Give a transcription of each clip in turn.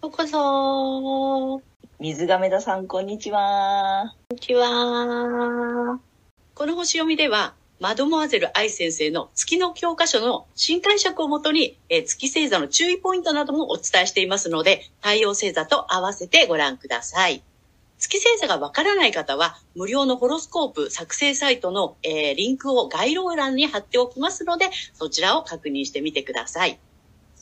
ようこそ水亀田さんこんにちはこんにちはこの星読みではマドモアゼル愛先生の月の教科書の新解釈をもとに、えー月星座の注意ポイントなどもお伝えしていますので、太陽星座と合わせてご覧ください。月星座がわからない方は、無料のホロスコープ作成サイトの、えーリンクを概要欄に貼っておきますので、そちらを確認してみてください。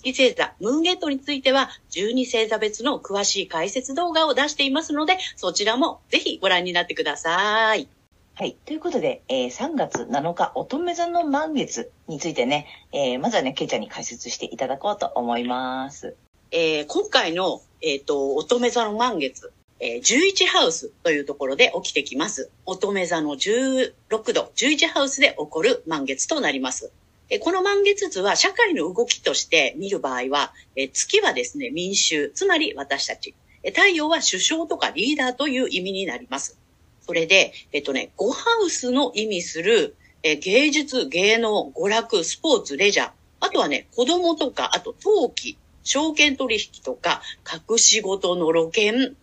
月星座、ムーンゲートについては、12星座別の詳しい解説動画を出していますので、そちらもぜひご覧になってください。はい。ということで、えー3月7日乙女座の満月についてね、えーまずはね、ケイちゃんに解説していただこうと思います。えー今回の、えっ、と、乙女座の満月、えー11ハウスというところで起きてきます。乙女座の16度、11ハウスで起こる満月となります。えこの満月図は社会の動きとして見る場合は、え月はですね、民衆、つまり私たち。え太陽は首相とかリーダーという意味になります。それで、えっとね、5ハウスの意味する、え芸術、芸能、娯楽、スポーツ、レジャー、あとはね、子供とか、あと陶器、証券取引とか、隠し事の露見、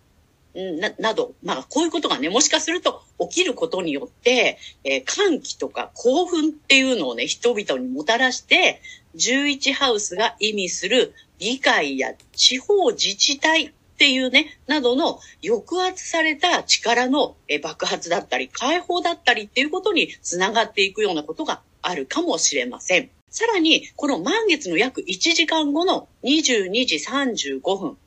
な、など、まあ、こういうことがね、もしかすると起きることによって、えー歓喜とか興奮っていうのをね、人々にもたらして、11ハウスが意味する議会や地方自治体っていうね、などの抑圧された力の爆発だったり、解放だったりっていうことにつながっていくようなことがあるかもしれません。さらに、この満月の約1時間後の22時35分、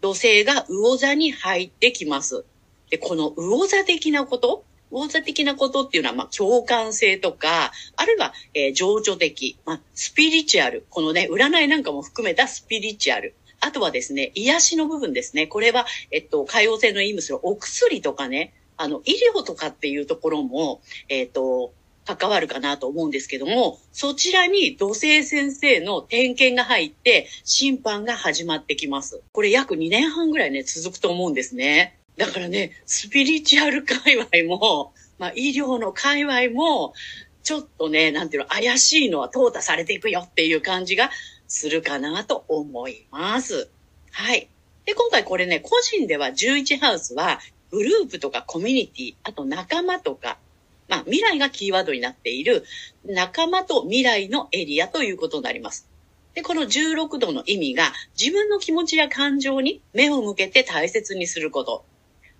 土星が魚座に入ってきます。で、この魚座的なこと、魚座的なことっていうのは、まあ、共感性とか、あるいは、えー情緒的、まあ、スピリチュアル。このね、占いなんかも含めたスピリチュアル。あとはですね、癒しの部分ですね。これは、えっと、海洋性の意味するお薬とかね、あの、医療とかっていうところも、えっと、関わるかなと思うんですけども、そちらに土星先生の点検が入って、審判が始まってきます。これ約2年半ぐらいね、続くと思うんですね。だからね、スピリチュアル界隈も、まあ医療の界隈も、ちょっとね、なんていうの、怪しいのは淘汰されていくよっていう感じがするかなと思います。はい。で、今回これね、個人では11ハウスは、グループとかコミュニティ、あと仲間とか、まあ未来がキーワードになっている仲間と未来のエリアということになります。で、この16度の意味が自分の気持ちや感情に目を向けて大切にすること。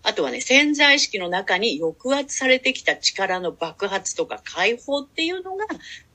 あとはね、潜在意識の中に抑圧されてきた力の爆発とか解放っていうのが、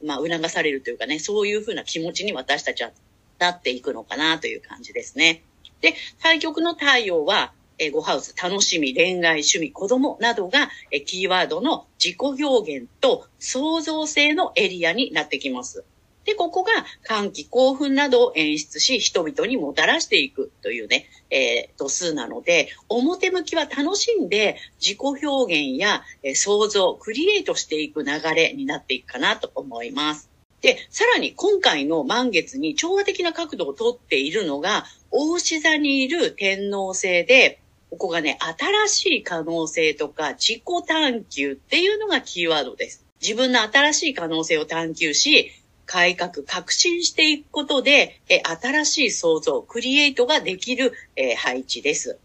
まあ、促されるというかね、そういうふうな気持ちに私たちはなっていくのかなという感じですね。で、対極の太陽は、えー、5ハウス、楽しみ、恋愛、趣味、子供などが、えキーワードの自己表現と創造性のエリアになってきます。で、ここが歓喜、興奮などを演出し、人々にもたらしていくというね、えー度数なので、表向きは楽しんで自己表現や、え創造、クリエイトしていく流れになっていくかなと思います。で、さらに今回の満月に調和的な角度をとっているのが、大志座にいる天皇星で、ここがね、新しい可能性とか自己探求っていうのがキーワードです。自分の新しい可能性を探求し、改革、革新していくことで、え新しい創造、クリエイトができる、え配置です。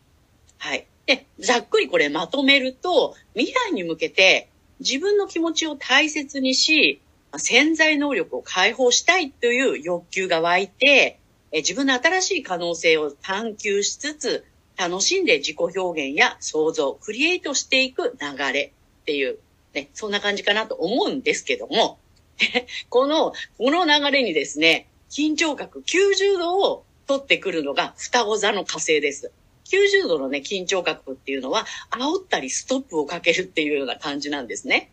はい。で、ざっくりこれまとめると、未来に向けて自分の気持ちを大切にし、潜在能力を解放したいという欲求が湧いて、え自分の新しい可能性を探求しつつ、楽しんで自己表現や創造、クリエイトしていく流れっていう、ね、そんな感じかなと思うんですけども、この、この流れにですね、緊張角90度を取ってくるのが双子座の火星です。90度のね、緊張角っていうのは、煽ったりストップをかけるっていうような感じなんですね。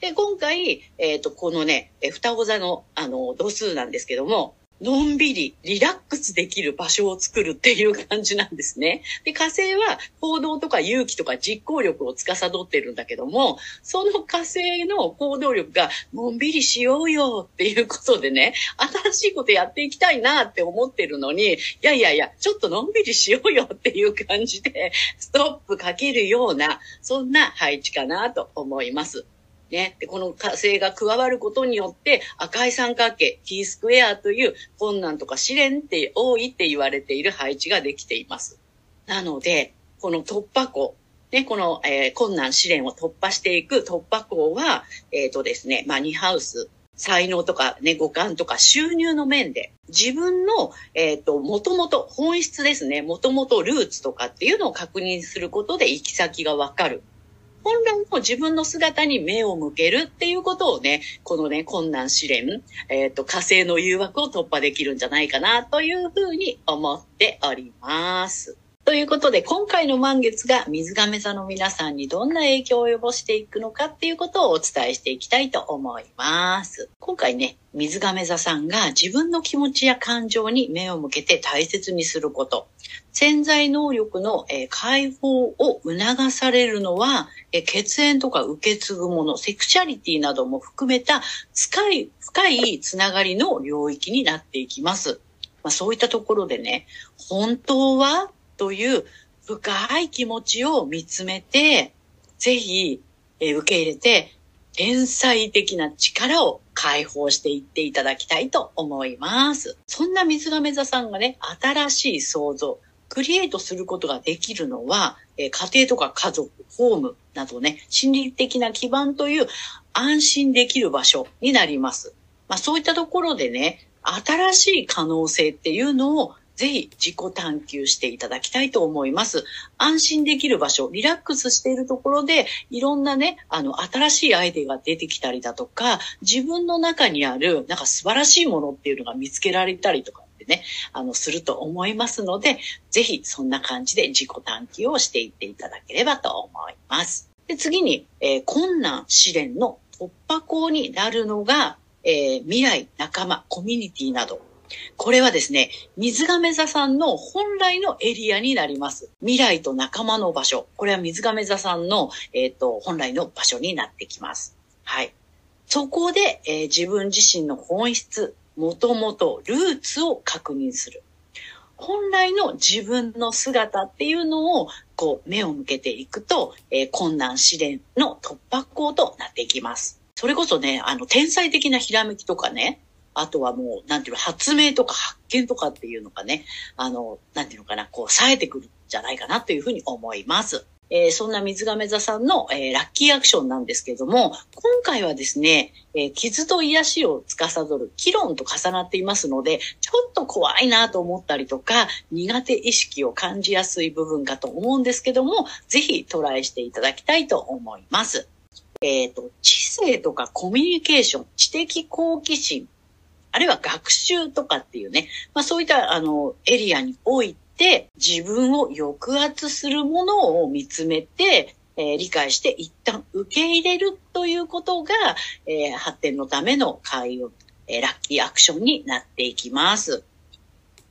で、今回、えっ、と、このね、双子座の、あの、度数なんですけども、のんびり、リラックスできる場所を作るっていう感じなんですね。で、火星は行動とか勇気とか実行力を司ってるんだけども、その火星の行動力が、のんびりしようよっていうことでね、新しいことやっていきたいなって思ってるのに、いやいやいや、ちょっとのんびりしようよっていう感じで、ストップかけるような、そんな配置かなと思います。ね。で、この火星が加わることによって赤い三角形、T スクエアという困難とか試練って多いって言われている配置ができています。なので、この突破口、ね、この、えー、困難試練を突破していく突破口は、えっ、ー、とですね、マニハウス、才能とかね、五感とか収入の面で、自分の、えっ、ー、と、もともと本質ですね、もともとルーツとかっていうのを確認することで行き先がわかる。本来の自分の姿に目を向けるっていうことをね、このね、困難試練、えっ、ー、と、火星の誘惑を突破できるんじゃないかなというふうに思っております。ということで、今回の満月が水亀座の皆さんにどんな影響を及ぼしていくのかっていうことをお伝えしていきたいと思います。今回ね、水亀座さんが自分の気持ちや感情に目を向けて大切にすること、潜在能力の、解放を促されるのは、血縁とか受け継ぐもの、セクシャリティなども含めた深い、深いつながりの領域になっていきます。まあ、そういったところでね、本当はという深い気持ちを見つめて、ぜひ、え受け入れて、天才的な力を解放していっていただきたいと思います。そんな水亀座さんがね、新しい創造、クリエイトすることができるのは、え家庭とか家族、ホームなどね、心理的な基盤という安心できる場所になります。まあそういったところでね、新しい可能性っていうのをぜひ自己探求していただきたいと思います。安心できる場所、リラックスしているところで、いろんなね、あの、新しいアイデアが出てきたりだとか、自分の中にある、なんか素晴らしいものっていうのが見つけられたりとかってね、あの、すると思いますので、ぜひそんな感じで自己探求をしていっていただければと思います。で次に、えー、困難、試練の突破口になるのが、えー、未来、仲間、コミュニティなど、これはですね、水亀座さんの本来のエリアになります。未来と仲間の場所。これは水亀座さんの、えっ、ー、と、本来の場所になってきます。はい。そこで、えー、自分自身の本質、もともとルーツを確認する。本来の自分の姿っていうのを、こう、目を向けていくと、えー、困難試練の突破口となっていきます。それこそね、あの、天才的なひらめきとかね、あとはもう、なんていうの、発明とか発見とかっていうのがね、あの、なんていうのかな、こう、冴えてくるんじゃないかなというふうに思います。えー、そんな水亀座さんの、えー、ラッキーアクションなんですけれども、今回はですね、えー、傷と癒しを司る気論と重なっていますので、ちょっと怖いなと思ったりとか、苦手意識を感じやすい部分かと思うんですけども、ぜひトライしていただきたいと思います。えっ、と、知性とかコミュニケーション、知的好奇心、あるいは学習とかっていうね、まあそういったあのエリアにおいて自分を抑圧するものを見つめて、えー、理解して一旦受け入れるということが、えー、発展のための開運、えー、ラッキーアクションになっていきます。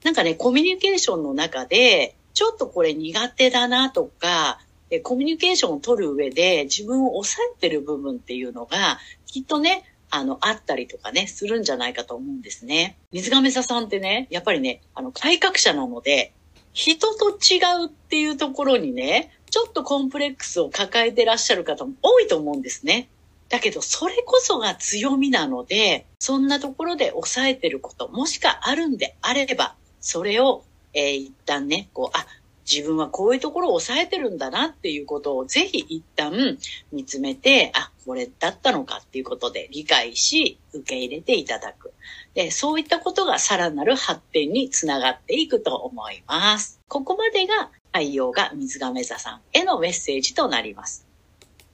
なんかね、コミュニケーションの中で、ちょっとこれ苦手だなとか、コミュニケーションを取る上で自分を抑えてる部分っていうのが、きっとね、あの、あったりとかね、するんじゃないかと思うんですね。水亀座さんってね、やっぱりね、あの、改革者なので、人と違うっていうところにね、ちょっとコンプレックスを抱えてらっしゃる方も多いと思うんですね。だけど、それこそが強みなので、そんなところで抑えてること、もしかあるんであれば、それを、えー、一旦ね、こう、あ、自分はこういうところを抑えてるんだなっていうことをぜひ一旦見つめて、あ、これだったのかっていうことで理解し、受け入れていただく。で、そういったことがさらなる発展につながっていくと思います。ここまでが太陽が水亀座さんへのメッセージとなります。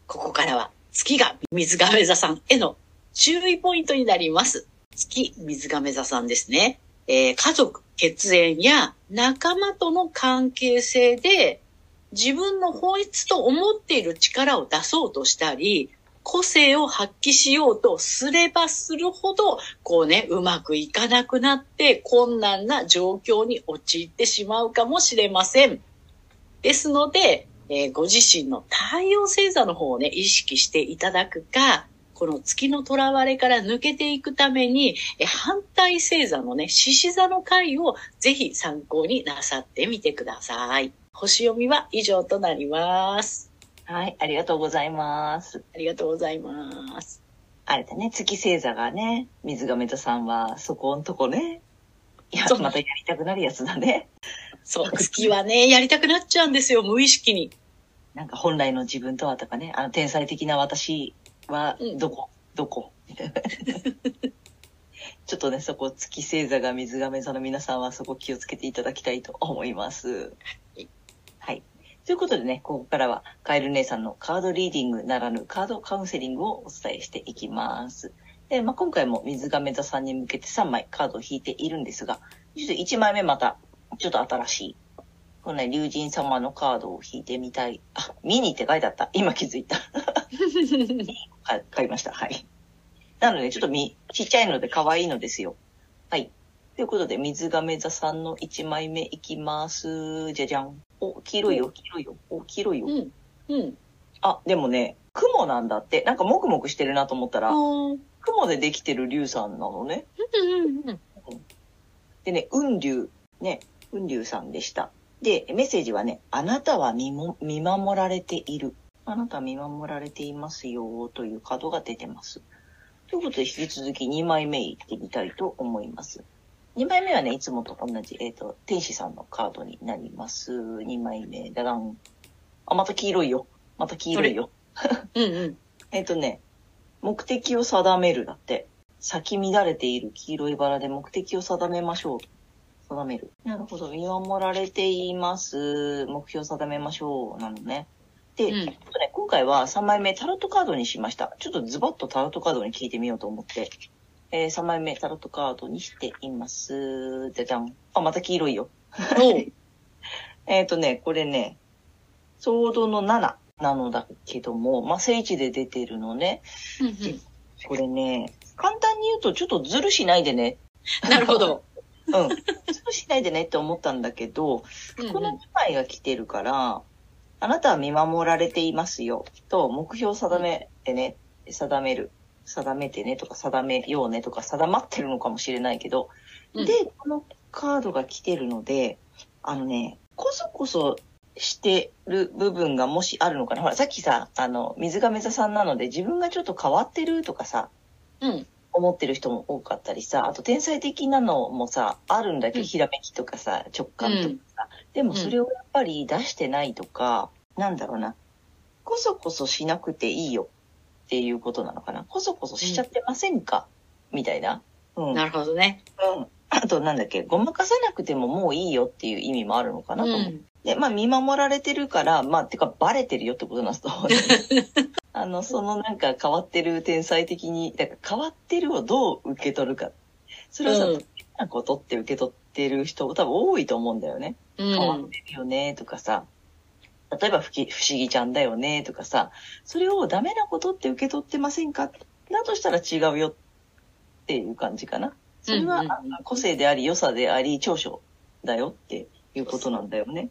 ここからは月が水亀座さんへの注意ポイントになります。月水亀座さんですね。えー、家族、血縁や仲間との関係性で自分の本質と思っている力を出そうとしたり、個性を発揮しようとすればするほど、こうね、うまくいかなくなって困難な状況に陥ってしまうかもしれません。ですので、えーご自身の太陽星座の方をね、意識していただくか、この月の囚われから抜けていくために、え反対星座のね、獅子座の回をぜひ参考になさってみてください。星読みは以上となります。はい、ありがとうございます。ありがとうございます。あれだね、月星座がね、水亀座さんはそこんとこね。いやまたやりたくなるやつだね。そう、月はね、やりたくなっちゃうんですよ、無意識に。なんか本来の自分とはとかね、あの天才的な私はうんどこ、どこ？みたいな。ちょっとね、そこ月星座が水亀座の皆さんはそこ気をつけていただきたいと思います。いはい。ということでね、ここからはカエル姉さんのカードリーディングならぬカードカウンセリングをお伝えしていきます。で、まあ、今回も水亀座さんに向けて3枚カードを引いているんですが、ちょっと1枚目また、ちょっと新しい。このね、竜神様のカードを引いてみたい。あ、ミニって書いてあった。今気づいた。はい、買いました。はい。なので、ちょっとみ、ちっちゃいので可愛いのですよ。はい。ということで、水亀座さんの1枚目いきます。じゃじゃん。お、黄色いよ、黄色いよ。お、黄色いよ。うん。うん。あ、でもね、雲なんだって。なんかもくもくしてるなと思ったら、うん。雲でできてる竜さんなのね。うん。でね、雲竜、ね、雲竜さんでした。で、メッセージはね、あなたは見も見守られている。あなたは見守られていますよ、というカードが出てます。ということで、引き続き2枚目いってみたいと思います。2枚目はね、いつもと同じ、えっ、と、天使さんのカードになります。2枚目、ダダン。あ、また黄色いよ。また黄色いよ。うん。うん。えっ、とね、目的を定めるだって。咲き乱れている黄色いバラで目的を定めましょう。定める。なるほど。見守られています。目標を定めましょう。なのね。で、うんちょっとね、今回は3枚目タロットカードにしました。ちょっとズバッとタロットカードに聞いてみようと思って。えー、3枚目タロットカードにしています。じゃじゃん。あ、また黄色いよ。えっ、とね、これね、ソードの7なのだけども、まあ、聖地で出てるのね。うんこれね、簡単に言うとちょっとズルしないでね。うん。なるほど。うん。ズルしないでねって思ったんだけど、うんこの2枚が来てるから、あなたは見守られていますよ。と、目標を定めてね、定める。定めてねとか定めようねとか定まってるのかもしれないけど、うんで、このカードが来てるので、あのね、こそこそしてる部分がもしあるのかな。ほら、さっきさ、あの、水亀座さんなので自分がちょっと変わってるとかさ、うん。思ってる人も多かったりさ、あと天才的なのもさ、あるんだけど、うんひらめきとかさ、直感とかさ、でもそれをやっぱり出してないとか、なんだろうな、こそこそしなくていいよっていうことなのかな。こそこそしちゃってませんか、みたいな。うん。なるほどね。うん。あとなんだっけ、ごまかさなくてももういいよっていう意味もあるのかうなと思う。ん。で、まあ見守られてるから、まあ、てかバレてるよってことなんですと。あの、そのなんか変わってる天才的に、だから変わってるをどう受け取るか。それはさ、うんなことって受け取ってる人多分多いと思うんだよね。う変わっん。てるよねとかさ、例えば不き不思議ちゃんだよねとかさ、それをダメなことって受け取ってませんか？だとしたら違うよっていう感じかな。それは、うんうん個性であり、良さであり、長所だよっていうことなんだよね。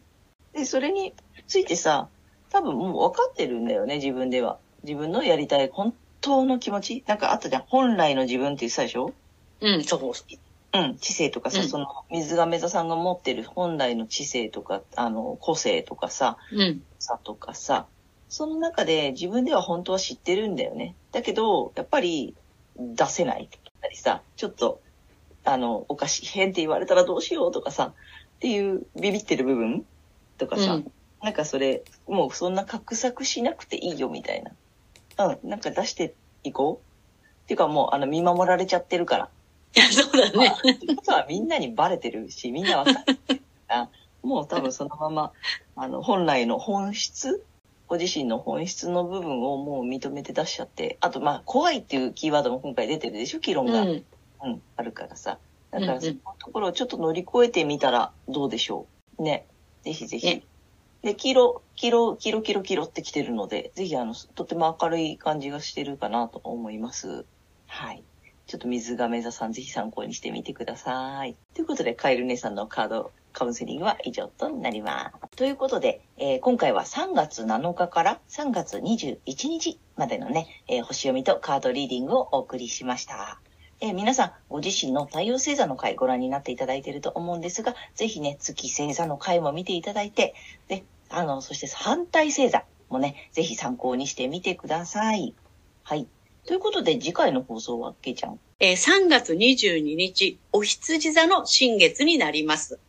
で、それについてさ、多分もう分かってるんだよね、自分では。自分のやりたい本当の気持ちなんかあったじゃん。本来の自分って言ってたでしょ？うん、そう。うん、知性とかさ、うんその、水亀座さんが持ってる本来の知性とか、あの、個性とかさ、うん。さとかさ、その中で自分では本当は知ってるんだよね。だけど、やっぱり出せないたりさ、ちょっと、あの、おかしい、変って言われたらどうしようとかさ、っていうビビってる部分とかさ、うんなんかそれ、もうそんな画策しなくていいよみたいな。うん、なんか出していこう。っていうかもう、あの、見守られちゃってるから。いや、そうだね。ってことはみんなにバレてるし、みんなわかるもう多分そのまま、あの、本来の本質？ご自身の本質の部分をもう認めて出しちゃって、あと、まあ、怖いっていうキーワードも今回出てるでしょ？議論が、うん、うん。あるからさ。だからそのところをちょっと乗り越えてみたらどうでしょう。ね。ぜひぜひ。ねで、黄色、黄色、黄色、黄色、黄色って来てるので、ぜひ、あの、とても明るい感じがしてるかなと思います。はい。ちょっと水亀座さん、ぜひ参考にしてみてください。ということで、カエル姉さんのカードカウンセリングは以上となります。ということで、えー今回は3月7日から3月21日までのね、えー星読みとカードリーディングをお送りしました。えー皆さん、ご自身の太陽星座の回ご覧になっていただいていると思うんですが、ぜひね、月星座の回も見ていただいて、で、あの、そして反対星座もね、ぜひ参考にしてみてください。はい。ということで、次回の放送は、けいちゃん？えー3月22日、お羊座の新月になります。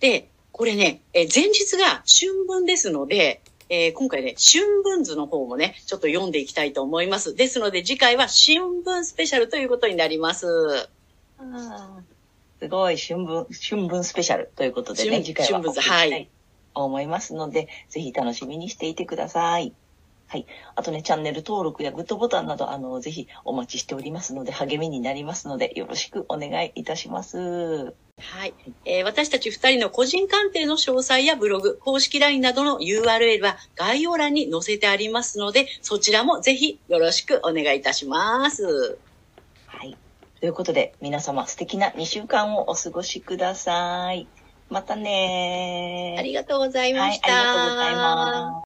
で、これね、えー前日が春分ですので、えー今回ね、春分図の方もね、ちょっと読んでいきたいと思います。ですので、次回は新聞スペシャルということになります。すごい、春分、春分スペシャルということでね、春次回は春分図お送りしたいと思いますので、ぜひ楽しみにしていてください。はい。あとね、チャンネル登録やグッドボタンなど、あの、ぜひお待ちしておりますので、励みになりますので、よろしくお願いいたします。はい。えー私たち二人の個人鑑定の詳細やブログ、公式 LINE などの URL は概要欄に載せてありますので、そちらもぜひよろしくお願いいたします。はい。ということで、皆様素敵な2週間をお過ごしください。またねー。ありがとうございました。はい、ありがとうございます。